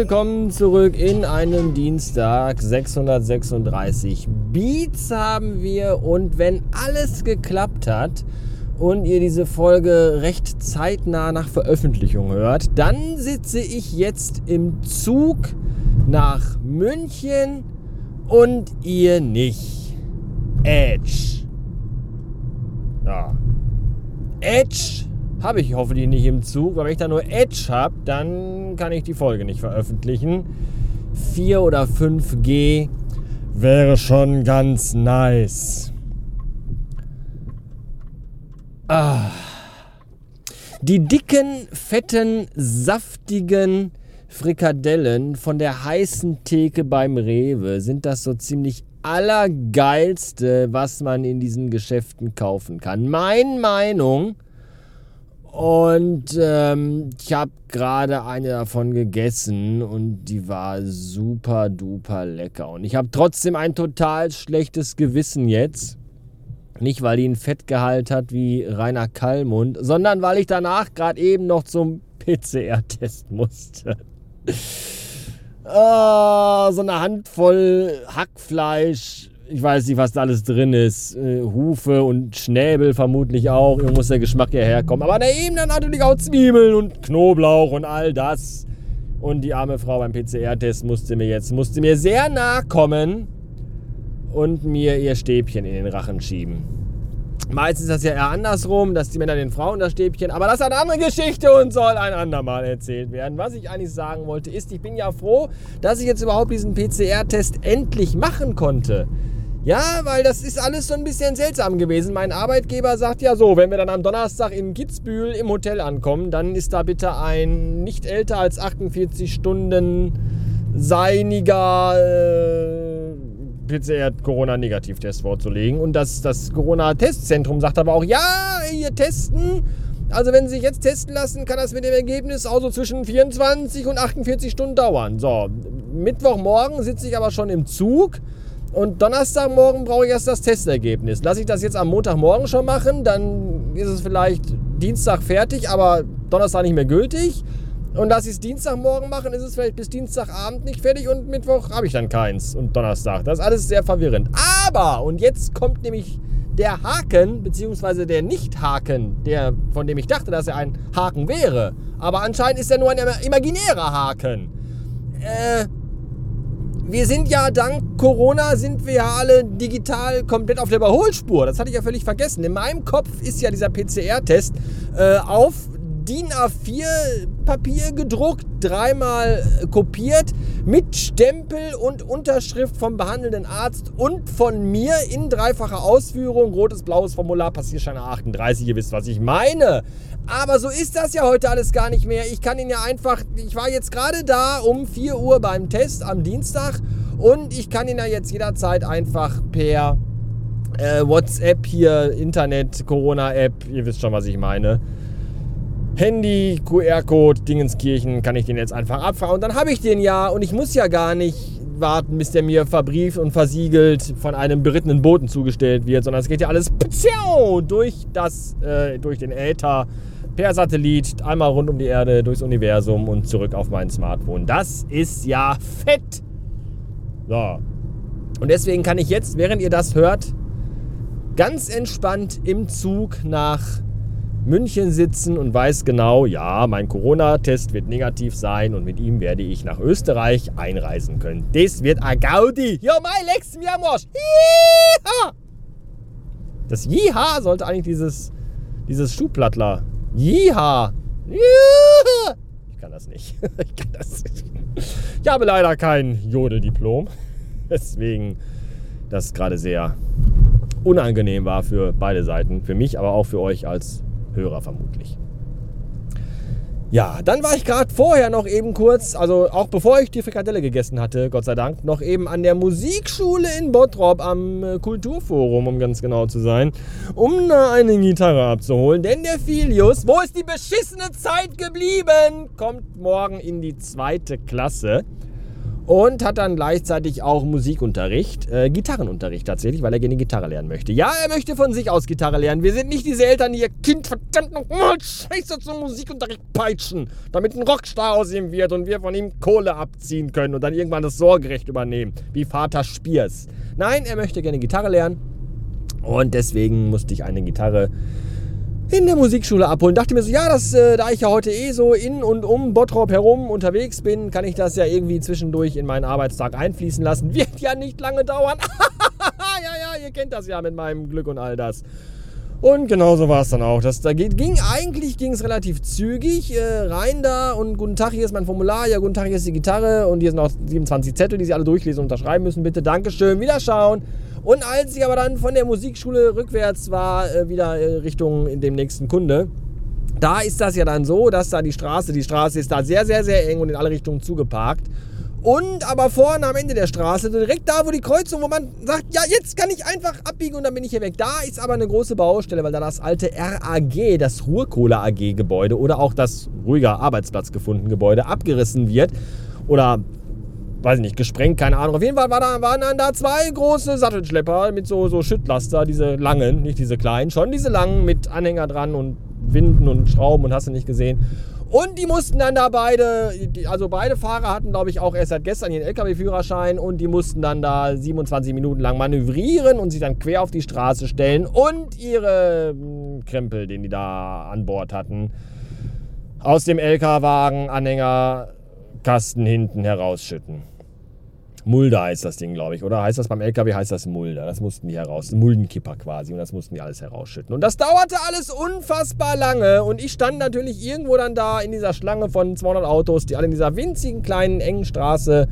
willkommen zurück in einem Dienstag. 636 Beats haben wir und wenn alles geklappt hat und ihr diese Folge recht zeitnah nach Veröffentlichung hört, dann sitze ich jetzt im Zug nach München und ihr nicht. Edge. Ja. Edge habe ich hoffentlich nicht im Zug, weil wenn ich da nur Edge habe, dann kann ich die Folge nicht veröffentlichen. 4 oder 5G wäre schon ganz nice. Ah. Die dicken, fetten, saftigen Frikadellen von der heißen Theke beim Rewe sind das so ziemlich allergeilste, was man in diesen Geschäften kaufen kann. Meine Meinung. Und ähm, ich habe gerade eine davon gegessen und die war super duper lecker. Und ich habe trotzdem ein total schlechtes Gewissen jetzt. Nicht, weil die einen Fettgehalt hat wie Rainer Kallmund, sondern weil ich danach gerade eben noch zum PCR-Test musste. oh, so eine Handvoll Hackfleisch ich weiß nicht, was da alles drin ist. Äh, Hufe und Schnäbel vermutlich auch. Irgendwo muss der Geschmack hierher kommen. Aber daneben dann natürlich auch Zwiebeln und Knoblauch und all das. Und die arme Frau beim PCR-Test musste mir jetzt musste mir sehr nahe kommen und mir ihr Stäbchen in den Rachen schieben. Meistens ist das ja eher andersrum, dass die Männer den Frauen das Stäbchen. Aber das ist eine andere Geschichte und soll ein andermal erzählt werden. Was ich eigentlich sagen wollte, ist, ich bin ja froh, dass ich jetzt überhaupt diesen PCR-Test endlich machen konnte. Ja, weil das ist alles so ein bisschen seltsam gewesen. Mein Arbeitgeber sagt ja so, wenn wir dann am Donnerstag in Kitzbühel im Hotel ankommen, dann ist da bitte ein nicht älter als 48 Stunden seiniger äh, PCR-Corona-Negativtest vorzulegen. Und das, das Corona-Testzentrum sagt aber auch, ja, hier testen. Also wenn Sie sich jetzt testen lassen, kann das mit dem Ergebnis auch so zwischen 24 und 48 Stunden dauern. So, Mittwochmorgen sitze ich aber schon im Zug und Donnerstagmorgen brauche ich erst das Testergebnis. Lasse ich das jetzt am Montagmorgen schon machen, dann ist es vielleicht Dienstag fertig, aber Donnerstag nicht mehr gültig. Und lasse ich es Dienstagmorgen machen, ist es vielleicht bis Dienstagabend nicht fertig und Mittwoch habe ich dann keins und Donnerstag. Das ist alles sehr verwirrend. Aber, und jetzt kommt nämlich der Haken, beziehungsweise der Nicht-Haken, der, von dem ich dachte, dass er ein Haken wäre. Aber anscheinend ist er nur ein imaginärer Haken. Äh, wir sind ja dank Corona sind wir ja alle digital komplett auf der Überholspur. Das hatte ich ja völlig vergessen. In meinem Kopf ist ja dieser PCR-Test äh, auf DIN A4 Papier gedruckt, dreimal kopiert, mit Stempel und Unterschrift vom behandelnden Arzt und von mir in dreifacher Ausführung, rotes, blaues Formular, Passierschein 38, ihr wisst, was ich meine. Aber so ist das ja heute alles gar nicht mehr. Ich kann ihn ja einfach, ich war jetzt gerade da um 4 Uhr beim Test am Dienstag und ich kann ihn ja jetzt jederzeit einfach per äh, WhatsApp hier, Internet, Corona-App, ihr wisst schon, was ich meine Handy, QR-Code, Dingenskirchen, kann ich den jetzt einfach abfahren. Und dann habe ich den ja und ich muss ja gar nicht warten, bis der mir verbrieft und versiegelt von einem berittenen Boten zugestellt wird, sondern es geht ja alles durch, das, äh, durch den Äther per Satellit einmal rund um die Erde, durchs Universum und zurück auf mein Smartphone. Das ist ja fett. So. Und deswegen kann ich jetzt, während ihr das hört, ganz entspannt im Zug nach München sitzen und weiß genau, ja, mein Corona-Test wird negativ sein und mit ihm werde ich nach Österreich einreisen können. Das wird a Gaudi. Ja, mein Lex, mir Mosch. Das Jiha sollte eigentlich dieses, dieses Schuhplattler. Jiha. Ich kann das nicht. Ich kann das nicht. Ich habe leider kein Jodeldiplom. Deswegen das gerade sehr unangenehm war für beide Seiten. Für mich, aber auch für euch als Hörer vermutlich. Ja, dann war ich gerade vorher noch eben kurz, also auch bevor ich die Frikadelle gegessen hatte, Gott sei Dank, noch eben an der Musikschule in Bottrop am äh, Kulturforum, um ganz genau zu sein, um da eine Gitarre abzuholen. Denn der Filius, wo ist die beschissene Zeit geblieben, kommt morgen in die zweite Klasse. Und hat dann gleichzeitig auch Musikunterricht, äh, Gitarrenunterricht tatsächlich, weil er gerne Gitarre lernen möchte. Ja, er möchte von sich aus Gitarre lernen. Wir sind nicht diese Eltern, die ihr Kind verdammt nochmal scheiße zum Musikunterricht peitschen, damit ein Rockstar aus ihm wird und wir von ihm Kohle abziehen können und dann irgendwann das Sorgerecht übernehmen, wie Vater Spiers. Nein, er möchte gerne Gitarre lernen und deswegen musste ich eine Gitarre in der Musikschule abholen. Dachte mir so, ja, das, äh, da ich ja heute eh so in und um Bottrop herum unterwegs bin, kann ich das ja irgendwie zwischendurch in meinen Arbeitstag einfließen lassen. Wird ja nicht lange dauern. ja, ja, ihr kennt das ja mit meinem Glück und all das. Und genauso war es dann auch. Das, da ging, eigentlich ging es relativ zügig äh, rein da und guten Tag, hier ist mein Formular, ja, guten Tag, hier ist die Gitarre und hier sind noch 27 Zettel, die Sie alle durchlesen und unterschreiben müssen. Bitte, Dankeschön, wiederschauen. Und als ich aber dann von der Musikschule rückwärts war, äh, wieder äh, Richtung in dem nächsten Kunde, da ist das ja dann so, dass da die Straße, die Straße ist da sehr, sehr, sehr eng und in alle Richtungen zugeparkt. Und aber vorne am Ende der Straße, direkt da, wo die Kreuzung, wo man sagt, ja, jetzt kann ich einfach abbiegen und dann bin ich hier weg. Da ist aber eine große Baustelle, weil da das alte RAG, das Ruhrkohle AG Gebäude oder auch das ruhiger Arbeitsplatz gefunden Gebäude abgerissen wird oder weiß ich nicht, gesprengt, keine Ahnung. Auf jeden Fall war da, waren dann da zwei große Sattelschlepper mit so, so Schüttlaster, diese langen, nicht diese kleinen, schon diese langen mit Anhänger dran und Winden und Schrauben und hast du nicht gesehen. Und die mussten dann da beide, also beide Fahrer hatten, glaube ich, auch erst seit gestern ihren LKW-Führerschein und die mussten dann da 27 Minuten lang manövrieren und sich dann quer auf die Straße stellen und ihre hm, Krempel, den die da an Bord hatten, aus dem LKW-Wagen, Anhängerkasten hinten herausschütten. Mulder heißt das Ding, glaube ich, oder? Heißt das beim LKW, heißt das Mulder. Das mussten die heraus. Muldenkipper quasi. Und das mussten die alles herausschütten. Und das dauerte alles unfassbar lange. Und ich stand natürlich irgendwo dann da in dieser Schlange von 200 Autos, die alle in dieser winzigen, kleinen, engen Straße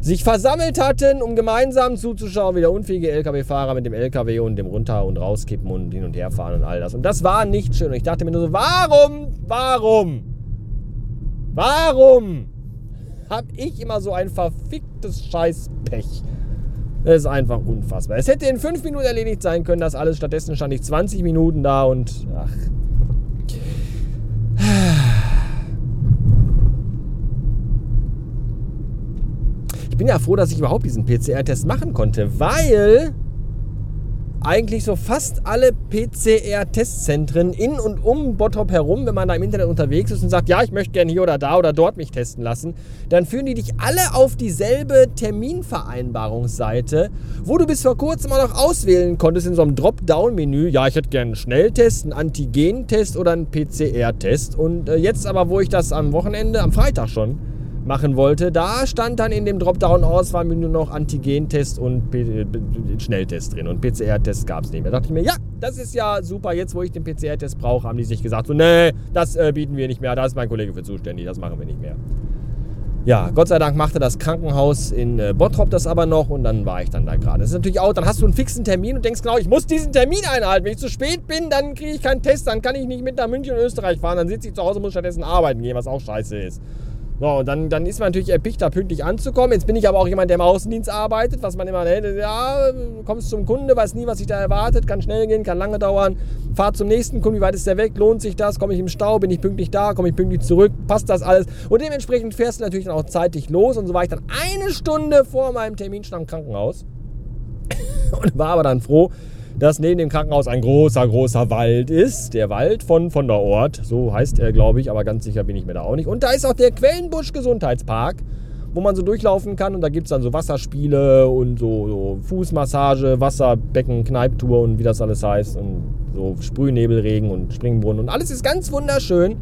sich versammelt hatten, um gemeinsam zuzuschauen, wie der unfähige LKW-Fahrer mit dem LKW und dem runter und rauskippen und hin und her fahren und all das. Und das war nicht schön. Und ich dachte mir nur so, warum, warum, warum habe ich immer so ein verficktes Scheißpech. Das ist einfach unfassbar. Es hätte in fünf Minuten erledigt sein können, das alles. Stattdessen stand ich 20 Minuten da und ach. Ich bin ja froh, dass ich überhaupt diesen PCR-Test machen konnte, weil eigentlich so fast alle PCR-Testzentren in und um Bottrop herum, wenn man da im Internet unterwegs ist und sagt, ja, ich möchte gerne hier oder da oder dort mich testen lassen, dann führen die dich alle auf dieselbe Terminvereinbarungsseite, wo du bis vor kurzem auch noch auswählen konntest in so einem Dropdown-Menü, ja, ich hätte gerne einen Schnelltest, einen Antigen-Test oder einen PCR-Test. Und äh, jetzt aber, wo ich das am Wochenende, am Freitag schon, machen wollte. Da stand dann in dem Dropdown-Auswahlmenü noch Antigen-Test und P Schnelltest drin und PCR-Test gab es nicht mehr. Da dachte ich mir, ja, das ist ja super. Jetzt, wo ich den PCR-Test brauche, haben die sich gesagt, so, nee, das äh, bieten wir nicht mehr. Da ist mein Kollege für zuständig. Das machen wir nicht mehr. Ja, Gott sei Dank machte das Krankenhaus in äh, Bottrop das aber noch und dann war ich dann da gerade. Das ist natürlich auch, dann hast du einen fixen Termin und denkst genau, ich muss diesen Termin einhalten. Wenn ich zu spät bin, dann kriege ich keinen Test, dann kann ich nicht mit nach München und Österreich fahren, dann sitze ich zu Hause und muss stattdessen arbeiten gehen, was auch scheiße ist. So, und dann, dann ist man natürlich erpicht, da pünktlich anzukommen. Jetzt bin ich aber auch jemand, der im Außendienst arbeitet, was man immer, ne, ja, kommst zum Kunde, weiß nie, was sich da erwartet, kann schnell gehen, kann lange dauern. Fahr zum nächsten Kunden, wie weit ist der weg, lohnt sich das, komme ich im Stau, bin ich pünktlich da, komme ich pünktlich zurück, passt das alles. Und dementsprechend fährst du natürlich dann auch zeitig los. Und so war ich dann eine Stunde vor meinem Termin schon am Krankenhaus. Und war aber dann froh, dass neben dem Krankenhaus ein großer, großer Wald ist. Der Wald von, von der Ort, so heißt er, glaube ich, aber ganz sicher bin ich mir da auch nicht. Und da ist auch der Quellenbusch Gesundheitspark, wo man so durchlaufen kann. Und da gibt es dann so Wasserspiele und so, so Fußmassage, Wasserbecken, Kneiptour und wie das alles heißt. Und so Sprühnebelregen und Springbrunnen. Und alles ist ganz wunderschön.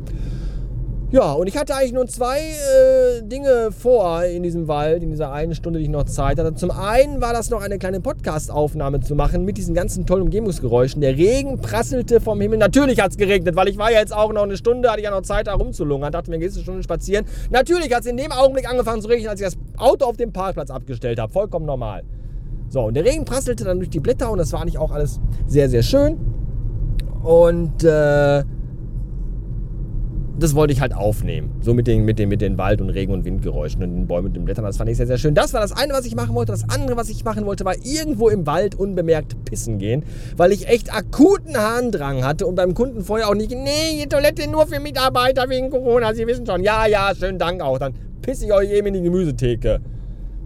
Ja, und ich hatte eigentlich nur zwei äh, Dinge vor in diesem Wald, in dieser einen Stunde, die ich noch Zeit hatte. Zum einen war das noch eine kleine Podcast-Aufnahme zu machen mit diesen ganzen tollen Umgebungsgeräuschen. Der Regen prasselte vom Himmel. Natürlich hat es geregnet, weil ich war ja jetzt auch noch eine Stunde, hatte ich ja noch Zeit, da rumzulungern. Dachte mir, gehst du Stunde spazieren. Natürlich hat es in dem Augenblick angefangen zu regnen, als ich das Auto auf dem Parkplatz abgestellt habe. Vollkommen normal. So, und der Regen prasselte dann durch die Blätter und das war nicht auch alles sehr, sehr schön. Und äh, das wollte ich halt aufnehmen. So mit den, mit den, mit den Wald- und Regen- und Windgeräuschen und den Bäumen und den Blättern. Das fand ich sehr, sehr schön. Das war das eine, was ich machen wollte. Das andere, was ich machen wollte, war irgendwo im Wald unbemerkt pissen gehen, weil ich echt akuten Harndrang hatte und beim Kunden vorher auch nicht, nee, die Toilette nur für Mitarbeiter wegen Corona. Sie wissen schon, ja, ja, schönen Dank auch. Dann pisse ich euch eben in die Gemüsetheke.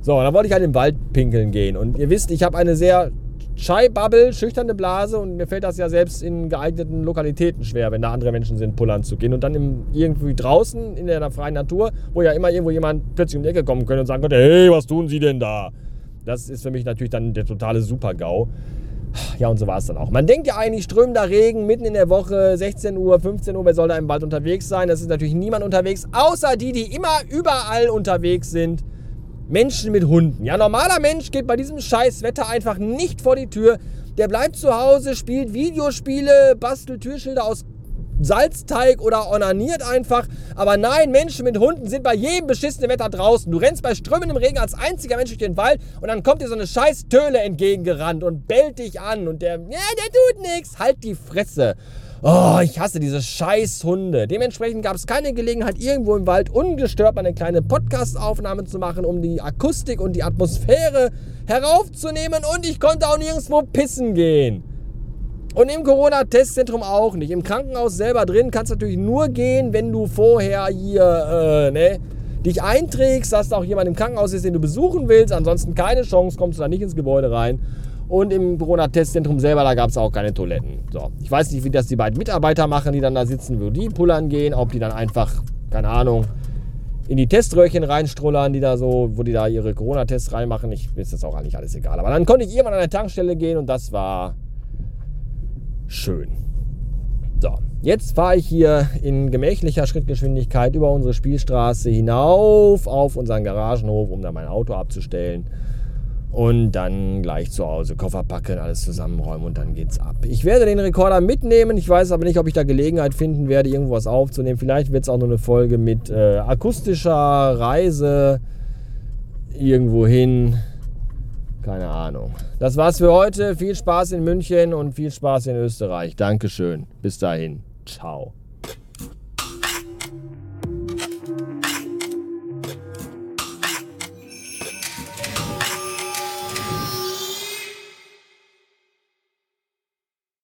So, dann wollte ich halt im Wald pinkeln gehen. Und ihr wisst, ich habe eine sehr Shy-Bubble, schüchterne Blase und mir fällt das ja selbst in geeigneten Lokalitäten schwer, wenn da andere Menschen sind, pullern zu gehen. Und dann im, irgendwie draußen in der freien Natur, wo ja immer irgendwo jemand plötzlich um die Ecke kommen könnte und sagen könnte, hey, was tun Sie denn da? Das ist für mich natürlich dann der totale Super-GAU. Ja, und so war es dann auch. Man denkt ja eigentlich, strömender Regen, mitten in der Woche, 16 Uhr, 15 Uhr, wer soll da im Wald unterwegs sein? Das ist natürlich niemand unterwegs, außer die, die immer überall unterwegs sind. Menschen mit Hunden. Ja, normaler Mensch geht bei diesem scheiß Wetter einfach nicht vor die Tür. Der bleibt zu Hause, spielt Videospiele, bastelt Türschilder aus Salzteig oder onaniert einfach. Aber nein, Menschen mit Hunden sind bei jedem beschissenen Wetter draußen. Du rennst bei strömendem Regen als einziger Mensch durch den Wald und dann kommt dir so eine scheiß Töle entgegengerannt und bellt dich an und der, ja, der tut nichts. Halt die Fresse. Oh, ich hasse diese scheiß Hunde. Dementsprechend gab es keine Gelegenheit, irgendwo im Wald ungestört eine kleine Podcast-Aufnahme zu machen, um die Akustik und die Atmosphäre heraufzunehmen. Und ich konnte auch nirgendwo pissen gehen. Und im Corona-Testzentrum auch nicht. Im Krankenhaus selber drin kannst du natürlich nur gehen, wenn du vorher hier, äh, ne, dich einträgst, dass da auch jemand im Krankenhaus ist, den du besuchen willst. Ansonsten keine Chance, kommst du da nicht ins Gebäude rein. Und im Corona-Testzentrum selber, da gab es auch keine Toiletten. So. Ich weiß nicht, wie das die beiden Mitarbeiter machen, die dann da sitzen, wo die pullern gehen, ob die dann einfach, keine Ahnung, in die Teströhrchen reinstrullern, die da so, wo die da ihre Corona-Tests reinmachen. Ich ist das auch eigentlich alles egal. Aber dann konnte ich irgendwann an der Tankstelle gehen und das war schön. So, jetzt fahre ich hier in gemächlicher Schrittgeschwindigkeit über unsere Spielstraße hinauf auf unseren Garagenhof, um da mein Auto abzustellen und dann gleich zu Hause Koffer packen, alles zusammenräumen und dann geht's ab. Ich werde den Rekorder mitnehmen. Ich weiß aber nicht, ob ich da Gelegenheit finden werde, irgendwas aufzunehmen. Vielleicht wird es auch nur eine Folge mit äh, akustischer Reise irgendwo hin. Keine Ahnung. Das war's für heute. Viel Spaß in München und viel Spaß in Österreich. Dankeschön. Bis dahin. Ciao.